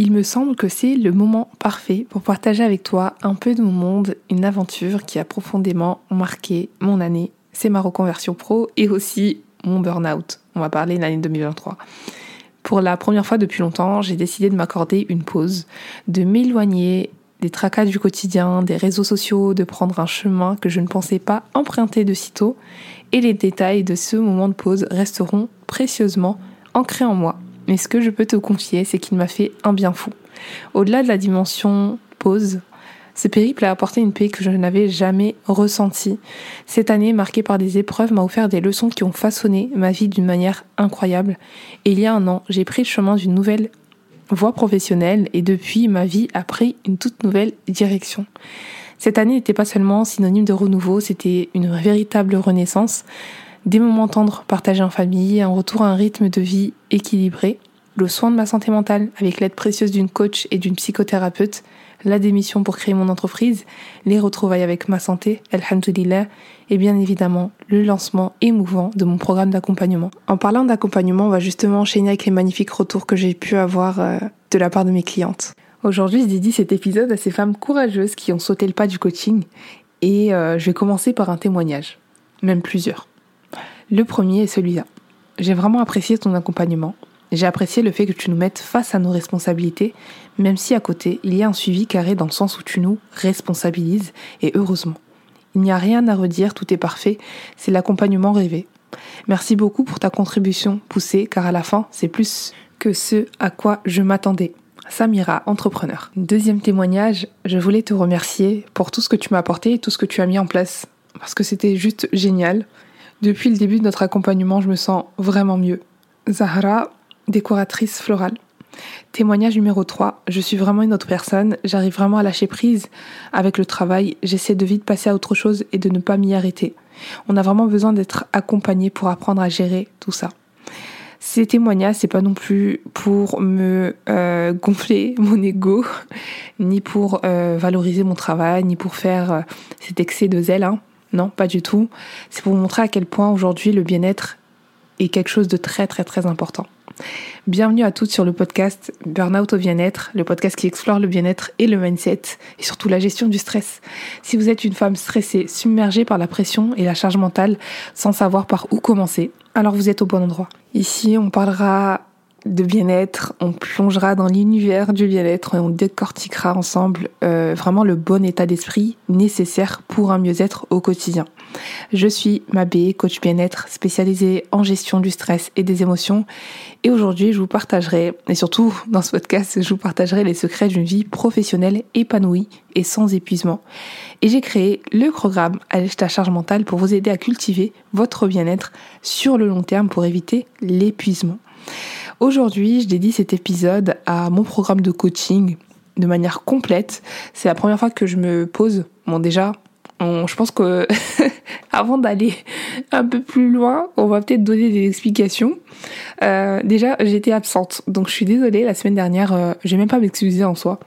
Il me semble que c'est le moment parfait pour partager avec toi un peu de mon monde, une aventure qui a profondément marqué mon année. C'est ma reconversion pro et aussi mon burn-out. On va parler de l'année 2023. Pour la première fois depuis longtemps, j'ai décidé de m'accorder une pause, de m'éloigner des tracas du quotidien, des réseaux sociaux, de prendre un chemin que je ne pensais pas emprunter de sitôt, et les détails de ce moment de pause resteront précieusement ancrés en moi. Mais ce que je peux te confier, c'est qu'il m'a fait un bien fou. Au-delà de la dimension pause, ce périple a apporté une paix que je n'avais jamais ressentie. Cette année, marquée par des épreuves, m'a offert des leçons qui ont façonné ma vie d'une manière incroyable. Et il y a un an, j'ai pris le chemin d'une nouvelle voie professionnelle et depuis, ma vie a pris une toute nouvelle direction. Cette année n'était pas seulement synonyme de renouveau, c'était une véritable renaissance, des moments tendres partagés en famille, un retour à un rythme de vie équilibré, le soin de ma santé mentale avec l'aide précieuse d'une coach et d'une psychothérapeute, la démission pour créer mon entreprise, les retrouvailles avec ma santé, alhamdulillah, et bien évidemment le lancement émouvant de mon programme d'accompagnement. En parlant d'accompagnement, on va justement enchaîner avec les magnifiques retours que j'ai pu avoir euh, de la part de mes clientes. Aujourd'hui, je dédie cet épisode à ces femmes courageuses qui ont sauté le pas du coaching et euh, je vais commencer par un témoignage, même plusieurs. Le premier est celui-là. J'ai vraiment apprécié ton accompagnement. J'ai apprécié le fait que tu nous mettes face à nos responsabilités, même si à côté, il y a un suivi carré dans le sens où tu nous responsabilises, et heureusement. Il n'y a rien à redire, tout est parfait, c'est l'accompagnement rêvé. Merci beaucoup pour ta contribution poussée, car à la fin, c'est plus que ce à quoi je m'attendais. Samira, entrepreneur. Deuxième témoignage, je voulais te remercier pour tout ce que tu m'as apporté et tout ce que tu as mis en place, parce que c'était juste génial. Depuis le début de notre accompagnement, je me sens vraiment mieux. Zahra, décoratrice florale. Témoignage numéro 3. Je suis vraiment une autre personne. J'arrive vraiment à lâcher prise avec le travail. J'essaie de vite passer à autre chose et de ne pas m'y arrêter. On a vraiment besoin d'être accompagné pour apprendre à gérer tout ça. Ces témoignages, c'est pas non plus pour me euh, gonfler mon ego, ni pour euh, valoriser mon travail, ni pour faire euh, cet excès de zèle. Hein. Non, pas du tout. C'est pour vous montrer à quel point aujourd'hui le bien-être est quelque chose de très très très important. Bienvenue à toutes sur le podcast Burnout au bien-être, le podcast qui explore le bien-être et le mindset et surtout la gestion du stress. Si vous êtes une femme stressée, submergée par la pression et la charge mentale sans savoir par où commencer, alors vous êtes au bon endroit. Ici, on parlera de bien-être, on plongera dans l'univers du bien-être et on décortiquera ensemble euh, vraiment le bon état d'esprit nécessaire pour un mieux-être au quotidien. Je suis Mabé, coach bien-être spécialisée en gestion du stress et des émotions et aujourd'hui je vous partagerai, et surtout dans ce podcast, je vous partagerai les secrets d'une vie professionnelle épanouie et sans épuisement. Et j'ai créé le programme Allège ta charge mentale pour vous aider à cultiver votre bien-être sur le long terme pour éviter l'épuisement. Aujourd'hui, je dédie cet épisode à mon programme de coaching de manière complète. C'est la première fois que je me pose. Bon, déjà, je pense que avant d'aller un peu plus loin, on va peut-être donner des explications. Euh, déjà, j'étais absente, donc je suis désolée. La semaine dernière, euh, j'ai même pas m'excuser en soi.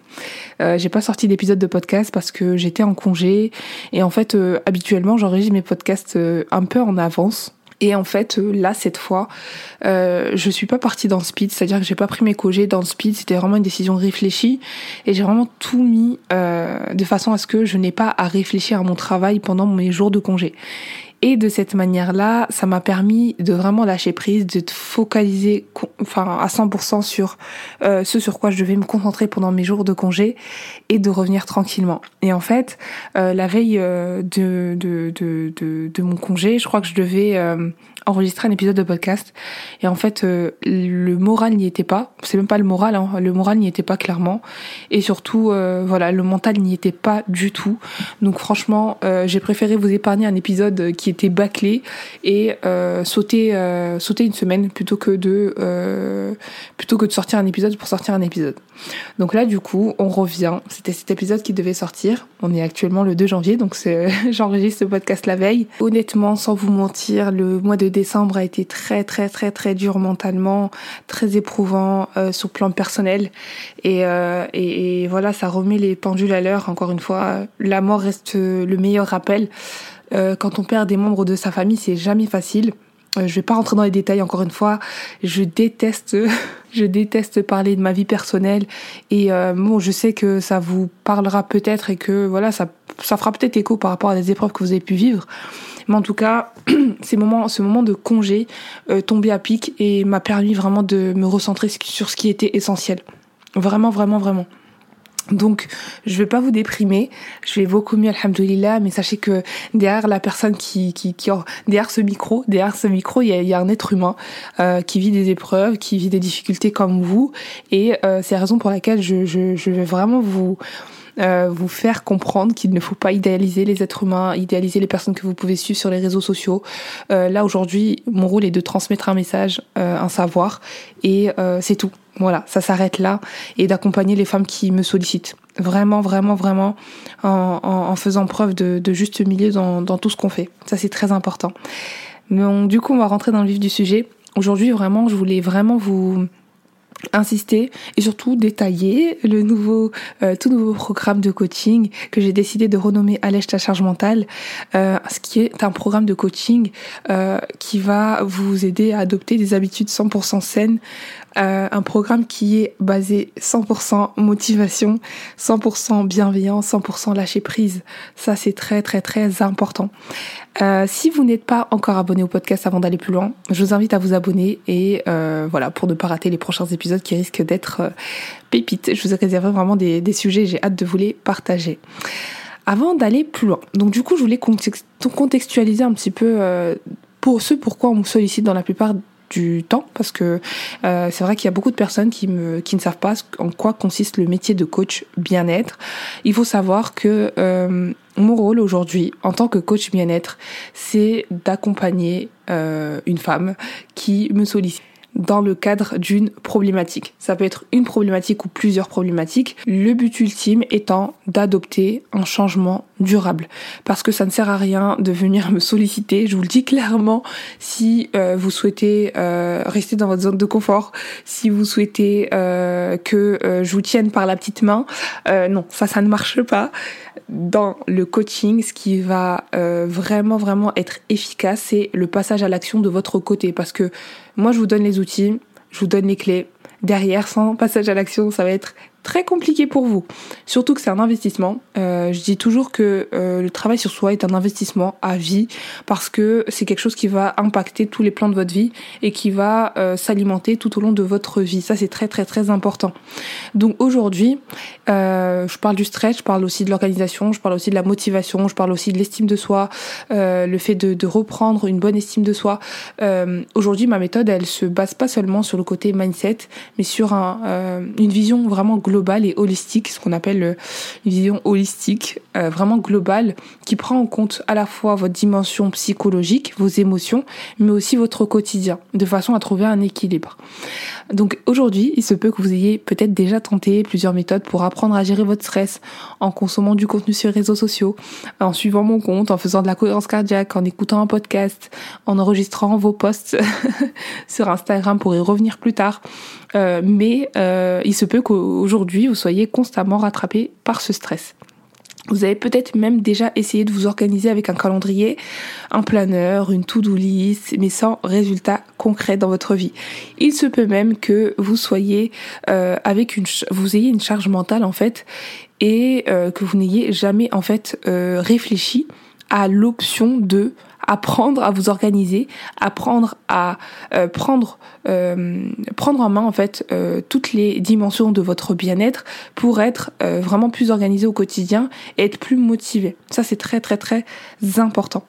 Euh, j'ai pas sorti d'épisode de podcast parce que j'étais en congé et en fait, euh, habituellement, j'enregistre mes podcasts un peu en avance. Et en fait, euh, là, cette fois, euh, je suis pas partie dans le speed, c'est-à-dire que j'ai pas pris mes congés dans le speed, c'était vraiment une décision réfléchie. Et j'ai vraiment tout mis euh, de façon à ce que je n'ai pas à réfléchir à mon travail pendant mes jours de congé. Et de cette manière-là, ça m'a permis de vraiment lâcher prise, de focaliser enfin, à 100% sur euh, ce sur quoi je devais me concentrer pendant mes jours de congé et de revenir tranquillement. Et en fait, euh, la veille euh, de, de, de, de, de, mon congé, je crois que je devais euh, enregistrer un épisode de podcast. Et en fait, euh, le moral n'y était pas. C'est même pas le moral, hein. le moral n'y était pas clairement. Et surtout, euh, voilà, le mental n'y était pas du tout. Donc franchement, j'ai préféré vous épargner un épisode qui était bâclé et sauter, sauter une semaine plutôt que de plutôt que de sortir un épisode pour sortir un épisode. Donc là, du coup, on revient. C'était cet épisode qui devait sortir. On est actuellement le 2 janvier, donc j'enregistre ce podcast la veille. Honnêtement, sans vous mentir, le mois de décembre a été très très très très dur mentalement, très éprouvant euh, sur le plan personnel et, euh, et, et, voilà ça remet les pendules à l'heure. Encore une fois, la mort reste le meilleur rappel. Euh, quand on perd des membres de sa famille, c'est jamais facile. Euh, je vais pas rentrer dans les détails encore une fois. Je déteste, je déteste parler de ma vie personnelle. Et euh, bon, je sais que ça vous parlera peut-être et que voilà, ça, ça fera peut-être écho par rapport à des épreuves que vous avez pu vivre. Mais en tout cas, ces moments, ce moment de congé euh, tombé à pic et m'a permis vraiment de me recentrer sur ce qui était essentiel. Vraiment, vraiment, vraiment. Donc, je vais pas vous déprimer. Je vais beaucoup mieux, alhamdoulilah, mais sachez que derrière la personne qui, qui, qui derrière ce micro, derrière ce micro, il y a, y a, un être humain euh, qui vit des épreuves, qui vit des difficultés comme vous, et euh, c'est la raison pour laquelle je, je, je vais vraiment vous euh, vous faire comprendre qu'il ne faut pas idéaliser les êtres humains, idéaliser les personnes que vous pouvez suivre sur les réseaux sociaux. Euh, là aujourd'hui, mon rôle est de transmettre un message, euh, un savoir, et euh, c'est tout. Voilà, ça s'arrête là, et d'accompagner les femmes qui me sollicitent. Vraiment, vraiment, vraiment, en, en, en faisant preuve de, de juste milieu dans, dans tout ce qu'on fait. Ça, c'est très important. On, du coup, on va rentrer dans le vif du sujet. Aujourd'hui, vraiment, je voulais vraiment vous insister et surtout détailler le nouveau euh, tout nouveau programme de coaching que j'ai décidé de renommer Allège ta charge mentale euh, ce qui est un programme de coaching euh, qui va vous aider à adopter des habitudes 100% saines euh, un programme qui est basé 100% motivation 100% bienveillance 100% lâcher prise ça c'est très très très important euh, si vous n'êtes pas encore abonné au podcast avant d'aller plus loin, je vous invite à vous abonner et euh, voilà pour ne pas rater les prochains épisodes qui risquent d'être euh, pépites. Je vous ai réservé vraiment des, sujets, j'ai hâte de vous les partager. Avant d'aller plus loin, donc du coup je voulais contextualiser un petit peu euh, pour ce pourquoi on me sollicite dans la plupart du temps parce que euh, c'est vrai qu'il y a beaucoup de personnes qui, me, qui ne savent pas en quoi consiste le métier de coach bien-être. Il faut savoir que euh, mon rôle aujourd'hui en tant que coach bien-être, c'est d'accompagner euh, une femme qui me sollicite dans le cadre d'une problématique. Ça peut être une problématique ou plusieurs problématiques. Le but ultime étant d'adopter un changement durable. Parce que ça ne sert à rien de venir me solliciter, je vous le dis clairement, si euh, vous souhaitez euh, rester dans votre zone de confort, si vous souhaitez euh, que je vous tienne par la petite main, non, ça, ça ne marche pas. Dans le coaching, ce qui va vraiment, vraiment être efficace, c'est le passage à l'action de votre côté. Parce que moi, je vous donne les outils, je vous donne les clés. Derrière, sans passage à l'action, ça va être très compliqué pour vous. Surtout que c'est un investissement. Euh, je dis toujours que euh, le travail sur soi est un investissement à vie parce que c'est quelque chose qui va impacter tous les plans de votre vie et qui va euh, s'alimenter tout au long de votre vie. Ça, c'est très très très important. Donc aujourd'hui, euh, je parle du stretch, je parle aussi de l'organisation, je parle aussi de la motivation, je parle aussi de l'estime de soi, euh, le fait de, de, reprendre une bonne estime de soi. Euh, aujourd'hui, ma méthode, elle se base pas seulement sur le côté mindset, mais sur un, une vision vraiment globale globale et holistique, ce qu'on appelle euh, une vision holistique, euh, vraiment globale, qui prend en compte à la fois votre dimension psychologique, vos émotions, mais aussi votre quotidien, de façon à trouver un équilibre. Donc aujourd'hui, il se peut que vous ayez peut-être déjà tenté plusieurs méthodes pour apprendre à gérer votre stress en consommant du contenu sur les réseaux sociaux, en suivant mon compte, en faisant de la cohérence cardiaque, en écoutant un podcast, en enregistrant vos posts sur Instagram pour y revenir plus tard. Euh, mais il se peut qu'aujourd'hui, vous soyez constamment rattrapé par ce stress. Vous avez peut-être même déjà essayé de vous organiser avec un calendrier, un planeur, une to-do list, mais sans résultat concret dans votre vie. Il se peut même que vous soyez euh, avec une, vous ayez une charge mentale en fait, et euh, que vous n'ayez jamais en fait euh, réfléchi à l'option de apprendre à vous organiser, apprendre à euh, prendre euh, prendre en main en fait euh, toutes les dimensions de votre bien-être pour être vraiment plus organisé au quotidien et être plus motivé. Ça c'est très très très important.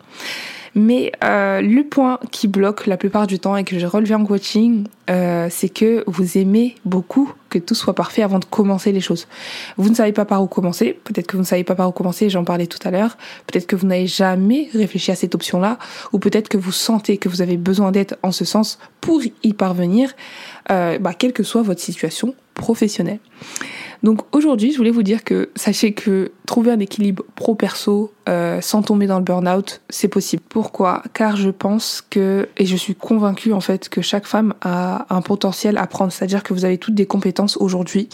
Mais le point qui bloque la plupart du temps et que j'ai relevé en coaching, c'est que vous aimez beaucoup que tout soit parfait avant de commencer les choses. Vous ne savez pas par où commencer. Peut-être que vous ne savez pas par où commencer, j'en parlais tout à l'heure. Peut-être que vous n'avez jamais réfléchi à cette option-là. Ou peut-être que vous sentez que vous avez besoin d'aide en ce sens pour y parvenir, euh, bah, quelle que soit votre situation professionnelle. Donc aujourd'hui, je voulais vous dire que sachez que trouver un équilibre pro-perso euh, sans tomber dans le burn-out, c'est possible. Pourquoi? Car je pense que, et je suis convaincue en fait, que chaque femme a un potentiel à prendre. C'est-à-dire que vous avez toutes des compétences aujourd'hui.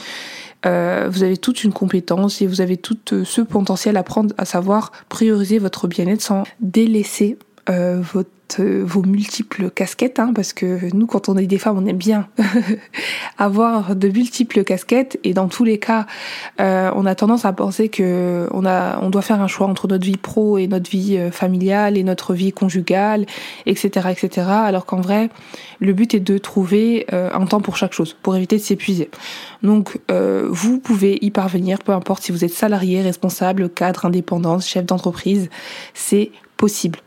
Euh, vous avez toute une compétence et vous avez tout euh, ce potentiel à prendre, à savoir prioriser votre bien-être sans délaisser euh, votre euh, vos multiples casquettes, hein, parce que nous, quand on est des femmes, on aime bien avoir de multiples casquettes, et dans tous les cas, euh, on a tendance à penser que on a, on doit faire un choix entre notre vie pro et notre vie euh, familiale et notre vie conjugale, etc., etc. Alors qu'en vrai, le but est de trouver un temps pour chaque chose, pour éviter de s'épuiser. Donc, vous pouvez y parvenir, peu importe si vous êtes salarié, responsable, cadre, indépendant, chef d'entreprise, c'est possible.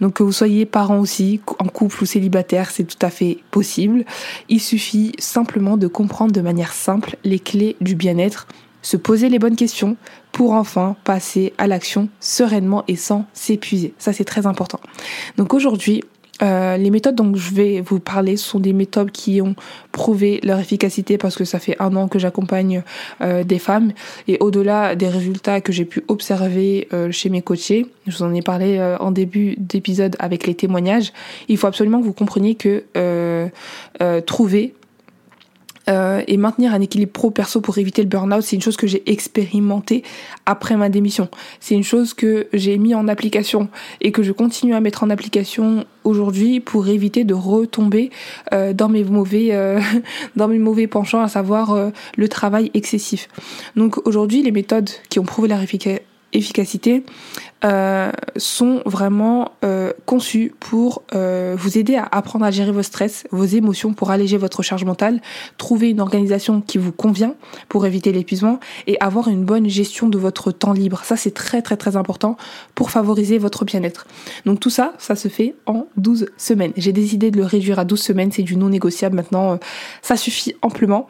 Donc que vous soyez parent aussi, en couple ou célibataire, c'est tout à fait possible. Il suffit simplement de comprendre de manière simple les clés du bien-être, se poser les bonnes questions pour enfin passer à l'action sereinement et sans s'épuiser. Ça c'est très important. Donc aujourd'hui, euh, les méthodes dont je vais vous parler sont des méthodes qui ont prouvé leur efficacité parce que ça fait un an que j'accompagne euh, des femmes. Et au-delà des résultats que j'ai pu observer euh, chez mes coachés, je vous en ai parlé en début d'épisode avec les témoignages, il faut absolument que vous compreniez que trouver euh, et maintenir un équilibre pro-perso pour éviter le burn-out, c'est une chose que j'ai expérimenté après ma démission. C'est une chose que j'ai mis en application et que je continue à mettre en application aujourd'hui pour éviter de retomber euh, dans mes mauvais euh, dans mes mauvais penchants, à savoir le travail excessif. Donc aujourd'hui, les méthodes qui ont prouvé leur efficacité euh, sont vraiment euh, conçus pour euh, vous aider à apprendre à gérer vos stress, vos émotions, pour alléger votre charge mentale, trouver une organisation qui vous convient pour éviter l'épuisement et avoir une bonne gestion de votre temps libre. Ça, c'est très très très important pour favoriser votre bien-être. Donc tout ça, ça se fait en 12 semaines. J'ai décidé de le réduire à 12 semaines, c'est du non négociable maintenant, ça suffit amplement.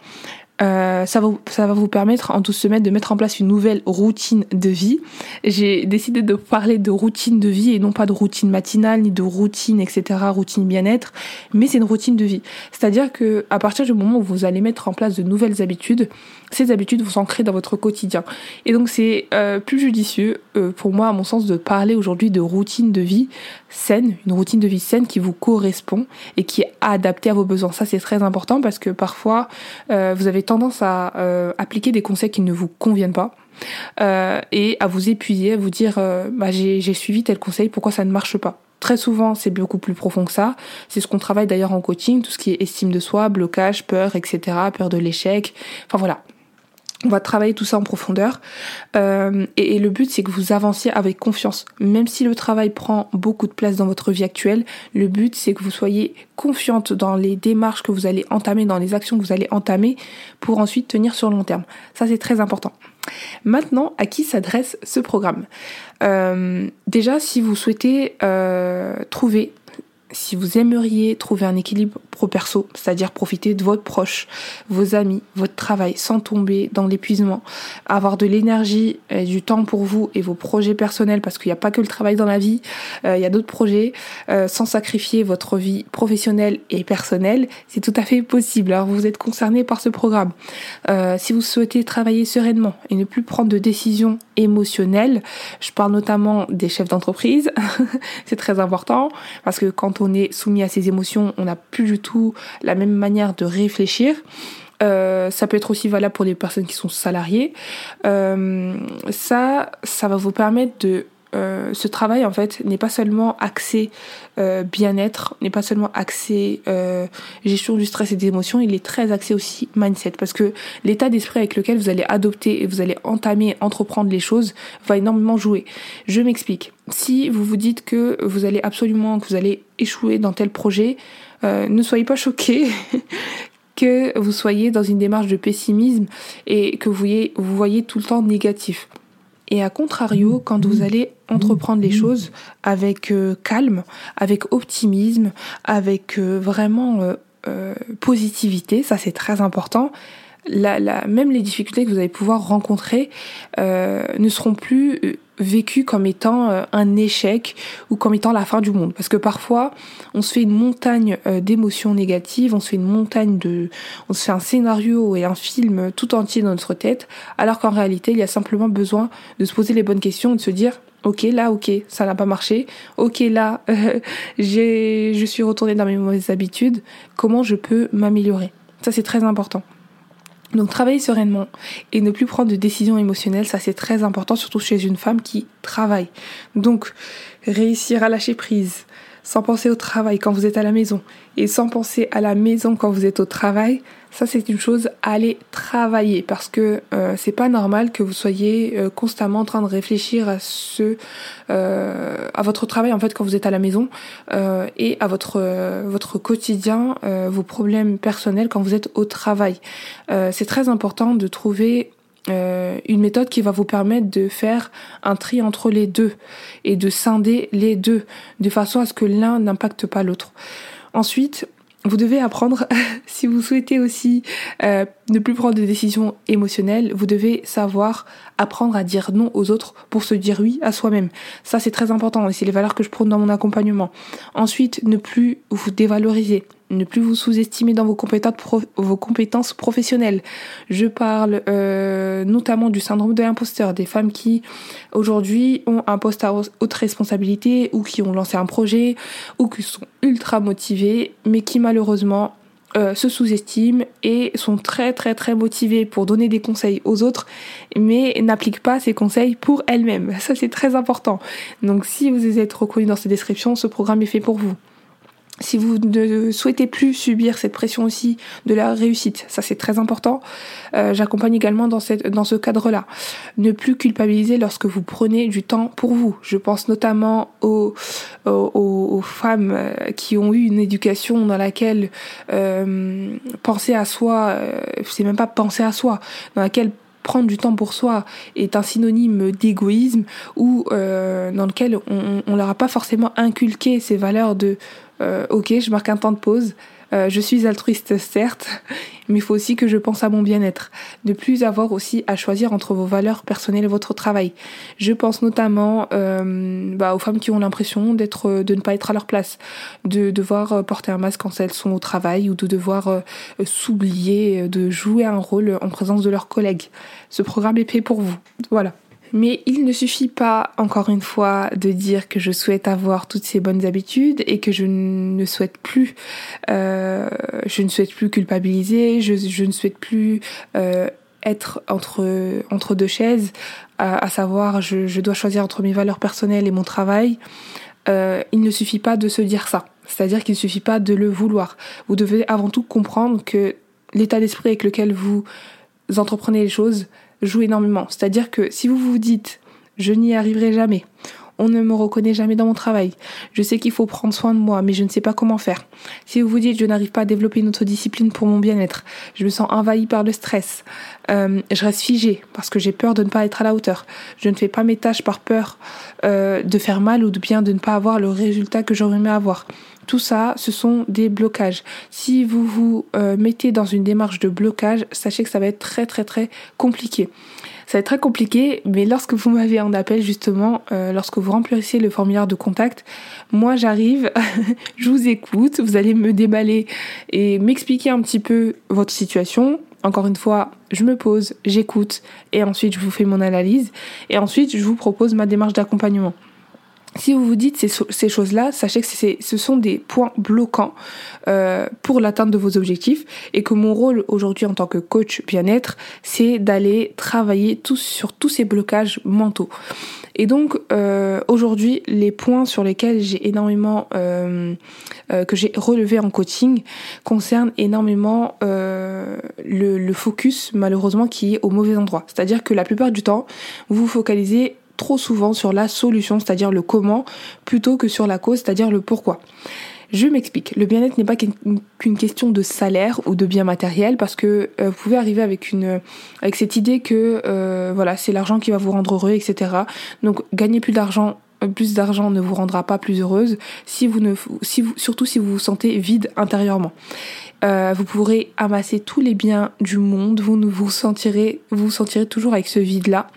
Euh, ça, va, ça va vous permettre en 12 semaines de mettre en place une nouvelle routine de vie. J'ai décidé de parler de routine de vie et non pas de routine matinale ni de routine etc. routine bien-être, mais c'est une routine de vie. C'est-à-dire que à partir du moment où vous allez mettre en place de nouvelles habitudes, ces habitudes vont s'ancrer dans votre quotidien. Et donc c'est euh, plus judicieux euh, pour moi à mon sens de parler aujourd'hui de routine de vie saine, une routine de vie saine qui vous correspond et qui est adaptée à vos besoins. Ça c'est très important parce que parfois vous avez tendance à euh, appliquer des conseils qui ne vous conviennent pas. Euh, et à vous épuiser, à vous dire euh, bah, j'ai suivi tel conseil, pourquoi ça ne marche pas? Très souvent, c'est beaucoup plus profond que ça. C'est ce qu'on travaille d'ailleurs en coaching, tout ce qui est estime de soi, blocage, peur, etc., peur de l'échec. Enfin voilà, on va travailler tout ça en profondeur. Euh, et, le but, c'est que vous avanciez avec confiance. Même si le travail prend beaucoup de place dans votre vie actuelle, le but, c'est que vous soyez confiante dans les démarches que vous allez entamer, dans les actions que vous allez entamer pour ensuite tenir sur le long terme. Ça, c'est très important. Maintenant, à qui s'adresse ce programme? Euh, Déjà, si vous souhaitez euh, trouver si vous aimeriez trouver un équilibre pro-perso, c'est-à-dire profiter de votre proche, vos amis, votre travail sans tomber dans l'épuisement, avoir de l'énergie et du temps pour vous et vos projets personnels, parce qu'il n'y a pas que le travail dans la vie, euh, il y a d'autres projets, euh, sans sacrifier votre vie professionnelle et personnelle, c'est tout à fait possible. Alors vous êtes concerné par ce programme. Euh, si vous souhaitez travailler sereinement et ne plus prendre de décisions émotionnelles, je parle notamment des chefs d'entreprise, c'est très important, parce que quand on est soumis à ses émotions, on n'a plus du tout la même manière de réfléchir. Euh, ça peut être aussi valable pour les personnes qui sont salariées. Euh, ça, ça va vous permettre de euh, ce travail en fait n'est pas seulement axé euh, bien-être, n'est pas seulement axé euh, gestion du stress et des émotions, il est très axé aussi mindset parce que l'état d'esprit avec lequel vous allez adopter et vous allez entamer, entreprendre les choses va énormément jouer. Je m'explique. Si vous vous dites que vous allez absolument, que vous allez échouer dans tel projet, ne soyez pas choqués que vous soyez dans une démarche de pessimisme et que vous voyez tout le temps négatif. Et à contrario, quand vous allez entreprendre les choses avec euh, calme, avec optimisme, avec euh, vraiment euh, positivité, ça c'est très important, la, la, même les difficultés que vous allez pouvoir rencontrer ne seront plus vécu comme étant euh, un échec ou comme étant la fin du monde. Parce que parfois, on se fait une montagne euh, d'émotions négatives, on se fait une montagne de, on se fait un scénario et un film tout entier dans notre tête, alors qu'en réalité, il y a simplement besoin de se poser les bonnes questions et de se dire, ok, là, ok, ça n'a pas marché, ok, là, j'ai, je suis retournée dans mes mauvaises habitudes, comment je peux m'améliorer? Ça, c'est très important. Donc travailler sereinement et ne plus prendre de décisions émotionnelles, ça c'est très important, surtout chez une femme qui travaille. Donc réussir à lâcher prise, sans penser au travail quand vous êtes à la maison et sans penser à la maison quand vous êtes au travail, ça c'est une chose à aller travailler parce que euh, c'est pas normal que vous soyez euh, constamment en train de réfléchir à ce euh, à votre travail en fait quand vous êtes à la maison et à votre votre quotidien, vos problèmes personnels quand vous êtes au travail. c'est très important de trouver euh, une méthode qui va vous permettre de faire un tri entre les deux et de scinder les deux de façon à ce que l'un n'impacte pas l'autre. Ensuite, vous devez apprendre, si vous souhaitez aussi euh, ne plus prendre de décisions émotionnelles, vous devez savoir apprendre à dire non aux autres pour se dire oui à soi-même. Ça, c'est très important et c'est les valeurs que je prône dans mon accompagnement. Ensuite, ne plus vous dévaloriser ne plus vous sous-estimer dans vos compétences, professionnelles. Je parle euh, notamment du syndrome de l'imposteur, des femmes qui aujourd'hui ont un poste à haute responsabilité ou qui ont lancé un projet ou qui sont ultra motivées mais qui malheureusement euh, se sous-estiment et sont très très très motivées pour donner des conseils aux autres mais n'appliquent pas ces conseils pour elles-mêmes. Ça c'est très important. Donc si vous êtes reconnu dans cette description, ce programme est fait pour vous si vous ne souhaitez plus subir cette pression aussi de la réussite, ça c'est très important. Euh, j'accompagne également dans, cette, dans ce cadre-là. Ne plus culpabiliser lorsque vous prenez du temps pour vous. Je pense notamment aux, aux, femmes euh, qui ont eu une éducation dans laquelle euh, penser à soi, euh, c'est même pas penser à soi, dans laquelle prendre du temps pour soi est un synonyme d'égoïsme ou euh, dans lequel on, on leur a pas forcément inculqué ces valeurs de euh, ok, je marque un temps de pause. Euh, je suis altruiste certes, mais il faut aussi que je pense à mon bien-être. Ne plus avoir aussi à choisir entre vos valeurs personnelles et votre travail. Je pense notamment euh, bah, aux femmes qui ont l'impression d'être, de ne pas être à leur place, de devoir porter un masque quand elles sont au travail ou de devoir s'oublier, de jouer un rôle en présence de leurs collègues. Ce programme est fait pour vous. Voilà. Mais il ne suffit pas, encore une fois, de dire que je souhaite avoir toutes ces bonnes habitudes et que je ne souhaite plus, euh, je ne souhaite plus culpabiliser, je, je ne souhaite plus euh, être entre entre deux chaises, à, savoir je, je, dois choisir entre mes valeurs personnelles et mon travail. Euh, il ne suffit pas de se dire ça. C'est-à-dire qu'il ne suffit pas de le vouloir. Vous devez avant tout comprendre que l'état d'esprit avec lequel vous entreprenez les choses joue énormément. C'est-à-dire que si vous vous dites je n'y arriverai jamais, on ne me reconnaît jamais dans mon travail, je sais qu'il faut prendre soin de moi, mais je ne sais pas comment faire. Si vous vous dites je n'arrive pas à développer une autre discipline pour mon bien-être, je me sens envahi par le stress, euh, je reste figé parce que j'ai peur de ne pas être à la hauteur, je ne fais pas mes tâches par peur euh, de faire mal ou de bien de ne pas avoir le résultat que j'aurais aimé avoir. Tout ça, ce sont des blocages. Si vous vous euh, mettez dans une démarche de blocage, sachez que ça va être très très très compliqué. Ça va être très compliqué, mais lorsque vous m'avez en appel justement, euh, lorsque vous remplissez le formulaire de contact, moi j'arrive, je vous écoute, vous allez me déballer et m'expliquer un petit peu votre situation. Encore une fois, je me pose, j'écoute et ensuite je vous fais mon analyse et ensuite je vous propose ma démarche d'accompagnement. Si vous vous dites ces, choses-là, sachez que ce sont des points bloquants euh, pour l'atteinte de vos objectifs et que mon rôle aujourd'hui en tant que coach bien-être, c'est d'aller travailler tous sur tous ces blocages mentaux. Et donc euh, aujourd'hui, les points sur lesquels j'ai énormément euh, euh que j'ai relevé en coaching concernent énormément euh, le, le focus malheureusement qui est au mauvais endroit. C'est-à-dire que la plupart du temps, vous vous focalisez trop souvent sur la solution, c'est-à-dire le comment, plutôt que sur la cause, c'est-à-dire le pourquoi. Je m'explique. Le bien-être n'est pas qu'une question de salaire ou de bien matériel parce que euh, vous pouvez arriver avec une avec cette idée que euh, voilà c'est l'argent qui va vous rendre heureux, etc. Donc gagner plus d'argent plus d'argent ne vous rendra pas plus heureuse si vous ne si vous surtout si vous vous sentez vide intérieurement. Euh, vous pourrez amasser tous les biens du monde, vous ne vous sentirez, vous, vous sentirez toujours avec ce vide-là.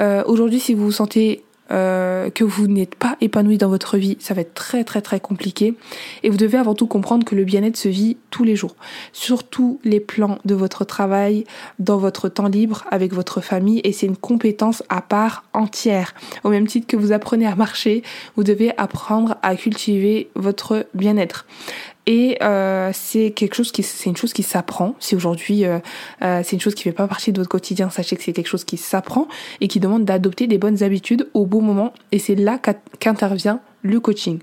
Euh, Aujourd'hui, si vous vous sentez euh, que vous n'êtes pas épanoui dans votre vie, ça va être très très très compliqué. Et vous devez avant tout comprendre que le bien-être se vit tous les jours, sur tous les plans de votre travail, dans votre temps libre, avec votre famille, et c'est une compétence à part entière. Au même titre que vous apprenez à marcher, vous devez apprendre à cultiver votre bien-être. Et euh, c'est quelque chose qui, c'est une chose qui s'apprend. Si aujourd'hui euh, euh, c'est une chose qui fait pas partie de votre quotidien, sachez que c'est quelque chose qui s'apprend et qui demande d'adopter des bonnes habitudes au bon moment. Et c'est là qu'intervient le coaching.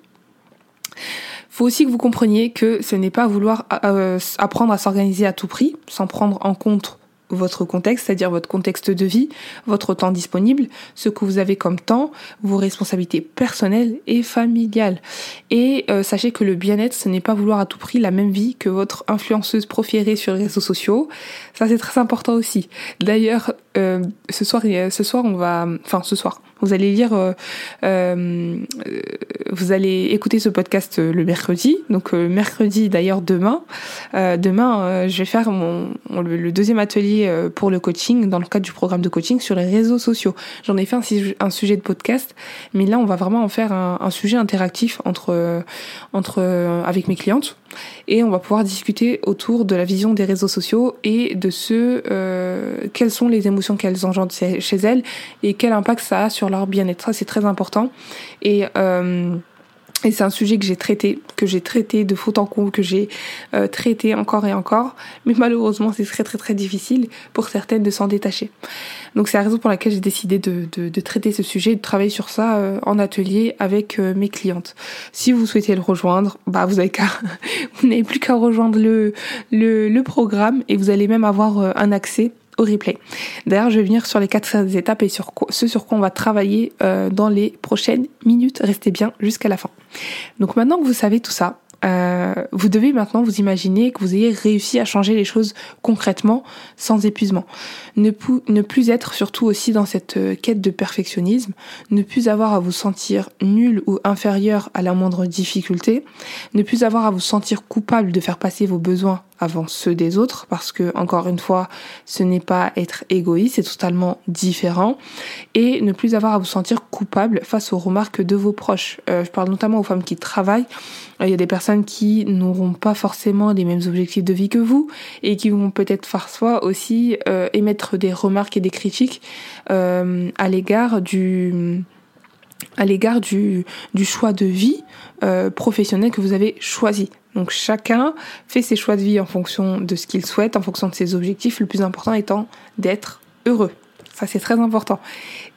faut aussi que vous compreniez que ce n'est pas vouloir euh, apprendre à s'organiser à tout prix, sans prendre en compte votre contexte, c'est-à-dire votre contexte de vie, votre temps disponible, ce que vous avez comme temps, vos responsabilités personnelles et familiales. Et euh, sachez que le bien-être, ce n'est pas vouloir à tout prix la même vie que votre influenceuse préférée sur les réseaux sociaux. Ça, c'est très important aussi. D'ailleurs, euh, ce soir, ce soir, on va, enfin, ce soir, vous allez lire, euh, euh, vous allez écouter ce podcast euh, le mercredi. Donc mercredi, d'ailleurs demain, demain, je vais faire mon, le, deuxième atelier pour le coaching dans le cadre du programme de coaching sur les réseaux sociaux. J'en ai fait un, sujet de podcast, mais là, on va vraiment en faire un, sujet interactif entre, entre avec mes clientes et on va pouvoir discuter autour de la vision des réseaux sociaux et de ce euh, quelles sont les émotions qu'elles engendrent chez elles et quel impact ça a sur leur bien-être. Ça c'est très important et euh, et c'est un sujet que j'ai traité, que j'ai traité de faute en comble, que j'ai euh, traité encore et encore. Mais malheureusement, c'est très très très difficile pour certaines de s'en détacher. Donc c'est la raison pour laquelle j'ai décidé de, de, de, traiter ce sujet, de travailler sur ça euh, en atelier avec euh, mes clientes. Si vous souhaitez le rejoindre, bah vous avez qu'à, vous n'avez plus qu'à rejoindre le, le, le programme et vous allez même avoir un accès replay. D'ailleurs, je vais venir sur les quatre étapes et sur ce sur quoi on va travailler euh, dans les prochaines minutes. Restez bien jusqu'à la fin. Donc maintenant que vous savez tout ça, euh, vous devez maintenant vous imaginer que vous ayez réussi à changer les choses concrètement sans épuisement. Ne, ne plus être surtout aussi dans cette euh, quête de perfectionnisme, ne plus avoir à vous sentir nul ou inférieur à la moindre difficulté, ne plus avoir à vous sentir coupable de faire passer vos besoins avant ceux des autres parce que encore une fois ce n'est pas être égoïste c'est totalement différent. Et ne plus avoir à vous sentir coupable face aux remarques de vos proches. Euh, je parle notamment aux femmes qui travaillent. Il y a des personnes qui n'auront pas forcément les mêmes objectifs de vie que vous et qui vont peut-être parfois aussi euh, émettre des remarques et des critiques euh, à l'égard du à l'égard du, du choix de vie euh, professionnel que vous avez choisi. Donc chacun fait ses choix de vie en fonction de ce qu'il souhaite, en fonction de ses objectifs, le plus important étant d'être heureux. Ça c'est très important.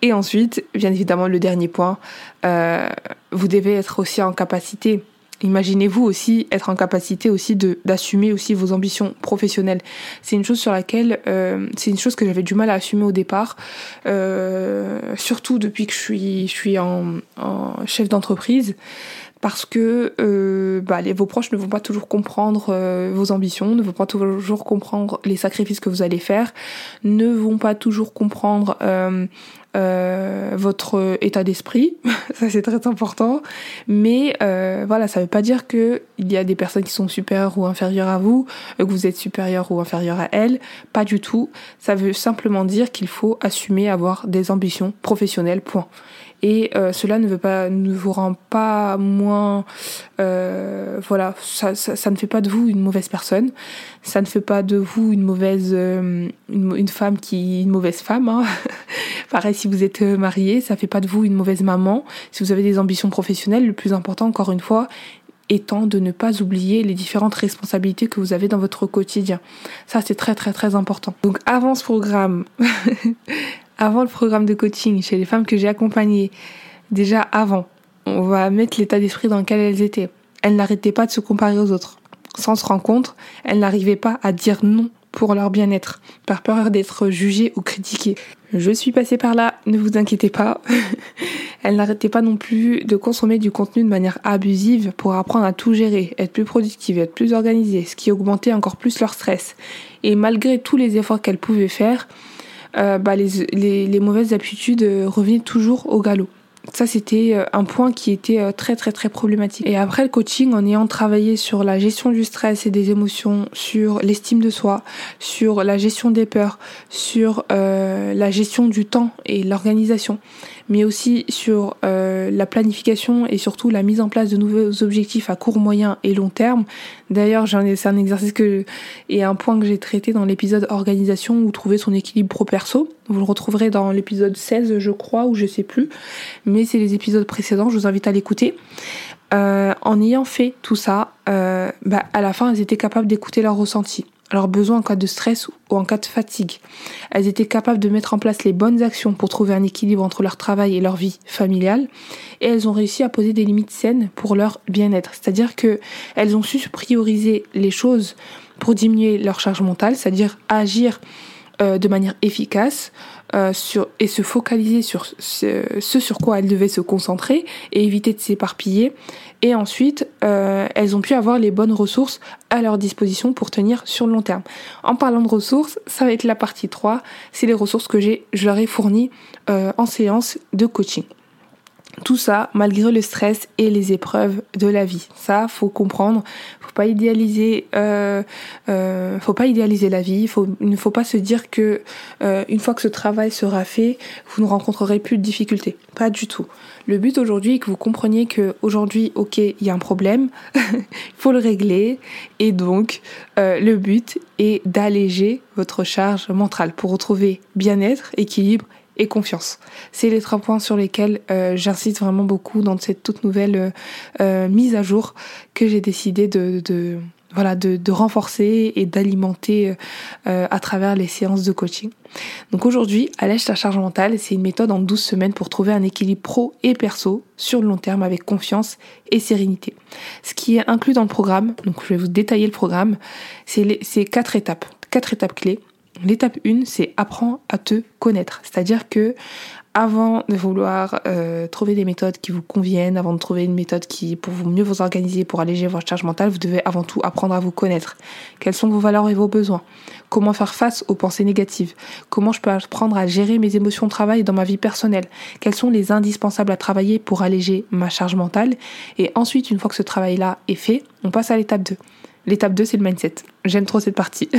Et ensuite, bien évidemment, le dernier point, euh, vous devez être aussi en capacité Imaginez-vous aussi être en capacité aussi de d'assumer aussi vos ambitions professionnelles. C'est une chose sur laquelle euh, c'est une chose que j'avais du mal à assumer au départ, euh, surtout depuis que je suis je suis en, en chef d'entreprise parce que euh, bah, vos proches ne vont pas toujours comprendre euh, vos ambitions, ne vont pas toujours comprendre les sacrifices que vous allez faire, ne vont pas toujours comprendre euh, votre état d'esprit, ça c'est très important. Mais euh, voilà, ça veut pas dire que il y a des personnes qui sont supérieures ou inférieures à vous, que vous êtes supérieur ou inférieur à elles. Pas du tout. Ça veut simplement dire qu'il faut assumer avoir des ambitions professionnelles. Point et euh, cela ne veut pas ne vous rend pas moins euh, voilà ça, ne fait pas de vous une mauvaise personne ça ne fait pas de vous une mauvaise une, femme qui une mauvaise femme hein. pareil si vous êtes marié ça fait pas de vous une mauvaise maman si vous avez des ambitions professionnelles le plus important encore une fois étant de ne pas oublier les différentes responsabilités que vous avez dans votre quotidien. Ça, c'est très très très important. Donc avant ce programme, avant le programme de coaching, chez les femmes que j'ai accompagnées, déjà avant, on va mettre l'état d'esprit dans lequel elles étaient. Elles n'arrêtaient pas de se comparer aux autres. Sans se rencontre, elles n'arrivaient pas à dire non pour leur bien-être, par peur d'être jugées ou critiquées. Je suis passée par là, ne vous inquiétez pas. elles n'arrêtaient pas non plus de consommer du contenu de manière abusive pour apprendre à tout gérer, être plus productive, être plus organisée, ce qui augmentait encore plus leur stress. Et malgré tous les efforts qu'elles pouvaient faire, euh, bah, les, les, les, mauvaises habitudes euh, revenaient toujours au galop. Ça, c'était euh, un point qui était très très très problématique. Et après le coaching, en ayant travaillé sur la gestion du stress et des émotions, sur l'estime de soi, sur la gestion des peurs, sur euh, la gestion du temps et l'organisation, mais aussi sur euh, la planification et surtout la mise en place de nouveaux objectifs à court, moyen et long terme. D'ailleurs, c'est un exercice que et un point que j'ai traité dans l'épisode organisation ou trouver son équilibre pro-perso. Vous le retrouverez dans l'épisode 16, je crois, ou je sais plus. Mais c'est les épisodes précédents, je vous invite à l'écouter. Euh, en ayant fait tout ça, euh, bah, à la fin, elles étaient capables d'écouter leurs ressentis. leurs besoins en cas de stress ou en cas de fatigue. Elles étaient capables de mettre en place les bonnes actions pour trouver un équilibre entre leur travail et leur vie familiale. Et elles ont réussi à poser des limites saines pour leur bien-être. C'est-à-dire que elles ont su prioriser les choses pour diminuer leur charge mentale, c'est-à-dire agir euh, de manière efficace euh, sur, et se focaliser sur ce, sur quoi elles devaient se concentrer et éviter de s'éparpiller. Et ensuite, euh, elles ont pu avoir les bonnes ressources à leur disposition pour tenir sur le long terme. En parlant de ressources, ça va être la partie 3, c'est les ressources que je leur ai fournies en séance de coaching. Tout ça malgré le stress et les épreuves de la vie. Ça, faut comprendre. Faut pas idéaliser. Euh, euh, faut pas idéaliser la vie. Faut, il ne faut pas se dire que euh, une fois que ce travail sera fait, vous ne rencontrerez plus de difficultés. Pas du tout. Le but aujourd'hui est que vous compreniez que aujourd'hui, ok, il y a un problème, il faut le régler, et donc euh, le but est d'alléger votre charge mentale pour retrouver bien-être, équilibre et confiance. C'est les trois points sur lesquels euh, j'insiste vraiment beaucoup dans cette toute nouvelle euh, euh, mise à jour que j'ai décidé de, de voilà de, de, renforcer et d'alimenter à travers les séances de coaching. Donc aujourd'hui, allège ta charge mentale, c'est une méthode en 12 semaines pour trouver un équilibre pro et perso sur le long terme avec confiance et sérénité. Ce qui est inclus dans le programme, donc je vais vous détailler le programme, c'est quatre étapes, quatre étapes clés L'étape 1, c'est apprends à te connaître. C'est-à-dire que avant de vouloir euh, trouver des méthodes qui vous conviennent, avant de trouver une méthode qui pour vous mieux vous organiser, pour alléger votre charge mentale, vous devez avant tout apprendre à vous connaître. Quelles sont vos valeurs et vos besoins? Comment faire face aux pensées négatives? Comment je peux apprendre à gérer mes émotions de travail dans ma vie personnelle? Quels sont les indispensables à travailler pour alléger ma charge mentale? Et ensuite, une fois que ce travail-là est fait, on passe à l'étape 2. L'étape 2, c'est le mindset. J'aime trop cette partie.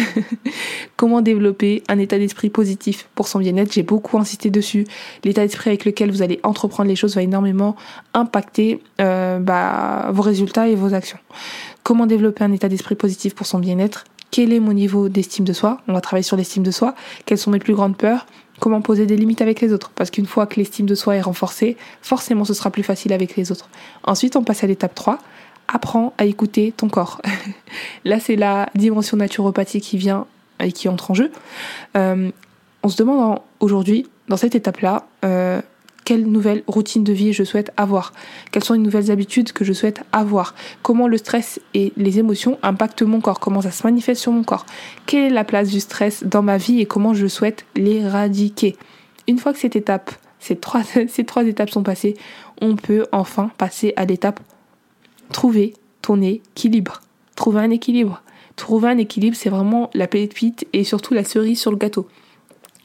Comment développer un état d'esprit positif pour son bien-être? J'ai beaucoup insisté dessus. L'état d'esprit avec lequel vous allez entreprendre les choses va énormément impacter euh, bah, vos résultats et vos actions. Comment développer un état d'esprit positif pour son bien-être? Quel est mon niveau d'estime de soi? On va travailler sur l'estime de soi. Quelles sont mes plus grandes peurs? Comment poser des limites avec les autres? Parce qu'une fois que l'estime de soi est renforcée, forcément ce sera plus facile avec les autres. Ensuite, on passe à l'étape 3 apprends à écouter ton corps. Là, c'est la dimension naturopathie qui vient et qui entre en jeu. Euh, on se demande aujourd'hui, dans cette étape-là, euh, quelle nouvelle routine de vie je souhaite avoir, quelles sont les nouvelles habitudes que je souhaite avoir, comment le stress et les émotions impactent mon corps, comment ça se manifeste sur mon corps, quelle est la place du stress dans ma vie et comment je souhaite l'éradiquer. Une fois que cette étape, ces trois, ces trois étapes sont passées, on peut enfin passer à l'étape trouver ton équilibre. Trouver un équilibre. Trouver un équilibre, c'est vraiment la pépite et surtout la cerise sur le gâteau.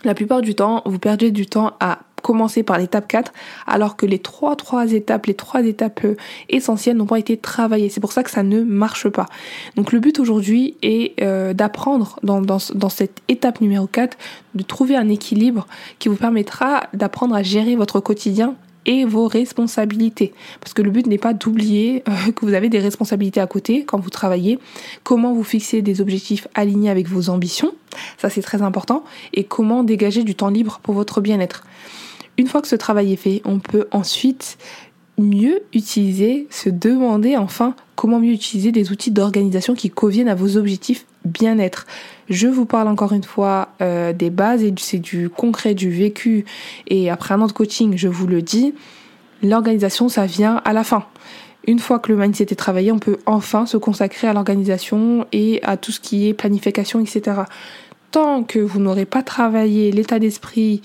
La plupart du temps, vous perdez du temps à commencer par l'étape 4 alors que les trois étapes, les trois étapes euh, essentielles n'ont pas été travaillées. C'est pour ça que ça ne marche pas. Donc le but aujourd'hui est euh, d'apprendre dans cette étape numéro 4 de trouver un équilibre qui vous permettra d'apprendre à gérer votre quotidien et vos responsabilités. Parce que le but n'est pas d'oublier euh, que vous avez des responsabilités à côté quand vous travaillez, comment vous fixez des objectifs alignés avec vos ambitions, ça c'est très important, et comment dégager du temps libre pour votre bien-être. Une fois que ce travail est fait, on peut ensuite mieux utiliser, se demander enfin comment mieux utiliser des outils d'organisation qui conviennent à vos objectifs bien-être. Je vous parle encore une fois euh, des bases et c'est du concret, du vécu. Et après un an de coaching, je vous le dis, l'organisation, ça vient à la fin. Une fois que le mindset est travaillé, on peut enfin se consacrer à l'organisation et à tout ce qui est planification, etc. Tant que vous n'aurez pas travaillé l'état d'esprit,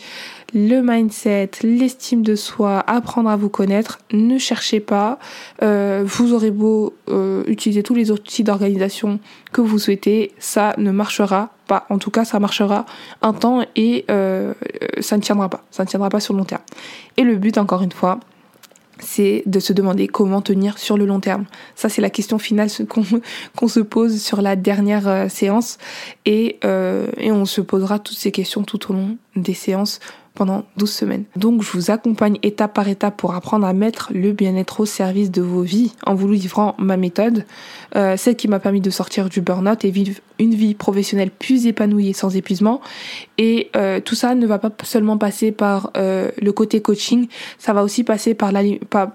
le mindset, l'estime de soi, apprendre à vous connaître, ne cherchez pas. Euh, vous aurez beau euh, utiliser tous les outils d'organisation que vous souhaitez, ça ne marchera pas. En tout cas, ça marchera un temps et euh, ça ne tiendra pas. Ça ne tiendra pas sur le long terme. Et le but, encore une fois, c'est de se demander comment tenir sur le long terme. Ça, c'est la question finale qu'on se pose sur la dernière séance et, et on se posera toutes ces questions tout au long des séances pendant 12 semaines. Donc je vous accompagne étape par étape pour apprendre à mettre le bien-être au service de vos vies en vous livrant ma méthode, euh, celle qui m'a permis de sortir du burn-out et vivre une vie professionnelle plus épanouie et sans épuisement. Et euh, tout ça ne va pas seulement passer par euh, le côté coaching, ça va aussi passer par la,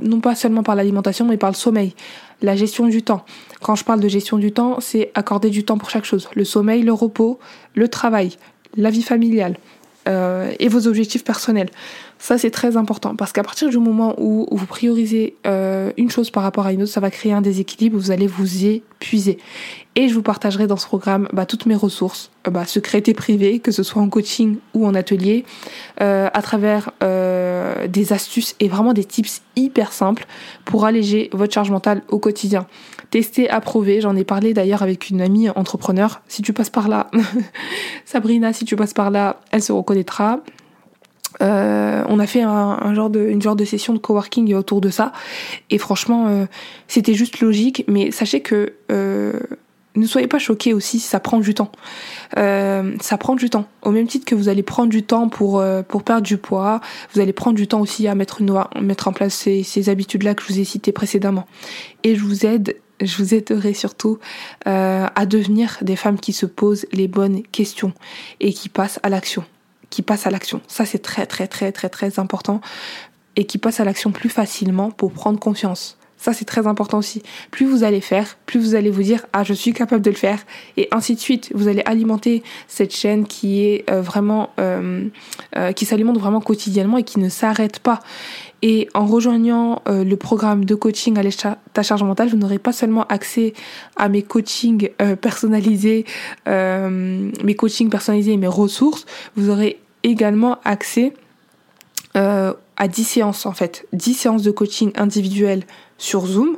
non pas seulement par l'alimentation mais par le sommeil la gestion du temps. Quand je parle de gestion du temps, c'est accorder du temps pour chaque chose. Le sommeil, le repos, le travail, la vie familiale et vos objectifs personnels. Ça, c'est très important parce qu'à partir du moment où vous priorisez euh, une chose par rapport à une autre, ça va créer un déséquilibre, vous allez vous épuiser. Et je vous partagerai dans ce programme bah, toutes mes ressources, euh, bah, secrètes et privées, que ce soit en coaching ou en atelier, euh, à travers euh, des astuces et vraiment des tips hyper simples pour alléger votre charge mentale au quotidien. Tester, approuver, j'en ai parlé d'ailleurs avec une amie entrepreneur. Si tu passes par là, Sabrina, si tu passes par là, elle se reconnaîtra. Euh, on a fait un, genre de, une genre de session de coworking autour de ça. Et franchement, euh, c'était juste logique. Mais sachez que euh, ne soyez pas choqués aussi si ça prend du temps. ça prend du temps. Au même titre que vous allez prendre du temps pour pour perdre du poids, vous allez prendre du temps aussi à mettre une mettre en place ces, ces habitudes-là que je vous ai citées précédemment. Et je vous aide je vous aiderai surtout à devenir des femmes qui se posent les bonnes questions et qui passent à l'action qui passe à l'action. Ça, c'est très, très, très, très, très important. Et qui passe à l'action plus facilement pour prendre confiance. Ça, c'est très important aussi. Plus vous allez faire, plus vous allez vous dire, ah, je suis capable de le faire. Et ainsi de suite. Vous allez alimenter cette chaîne qui est euh, vraiment, euh, euh, qui s'alimente vraiment quotidiennement et qui ne s'arrête pas. Et en rejoignant le programme de coaching à ta charge mentale, vous n'aurez pas seulement accès à mes coachings personnalisés, mes coachings personnalisés et mes ressources, vous aurez également accès à 10 séances en fait, 10 séances de coaching individuel sur Zoom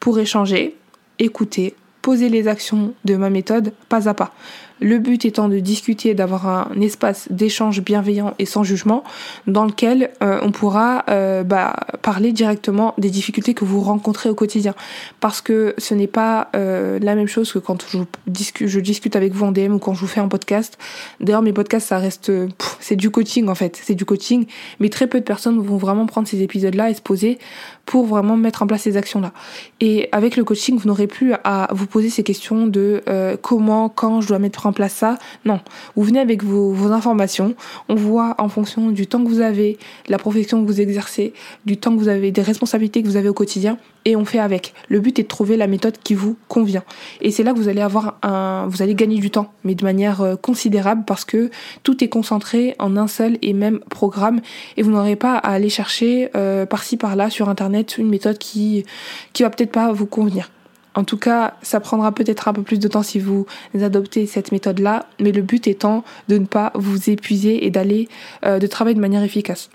pour échanger, écouter, poser les actions de ma méthode pas à pas. Le but étant de discuter, d'avoir un espace d'échange bienveillant et sans jugement dans lequel euh, on pourra euh, bah, parler directement des difficultés que vous rencontrez au quotidien. Parce que ce n'est pas euh, la même chose que quand je discute, je discute avec vous en DM ou quand je vous fais un podcast. D'ailleurs, mes podcasts, ça reste... C'est du coaching en fait, c'est du coaching. Mais très peu de personnes vont vraiment prendre ces épisodes-là et se poser pour vraiment mettre en place ces actions-là. Et avec le coaching, vous n'aurez plus à vous poser ces questions de comment, quand je dois mettre en place ça. Non, vous venez avec vos, informations, on voit en fonction du temps que vous avez, la profession que vous exercez, du temps que vous avez, des responsabilités que vous avez au quotidien, et on fait avec. Le but est de trouver la méthode qui vous convient. Et c'est là que vous allez avoir un, vous allez gagner du temps, mais de manière euh, considérable parce que tout est concentré en un seul et même programme et vous n'aurez pas à aller chercher euh, par-ci par-là sur internet une méthode qui qui va peut-être pas vous convenir. En tout cas, ça prendra peut-être un peu plus de temps si vous adoptez cette méthode-là, mais le but étant de ne pas vous épuiser et d'aller euh, de travailler de manière efficace.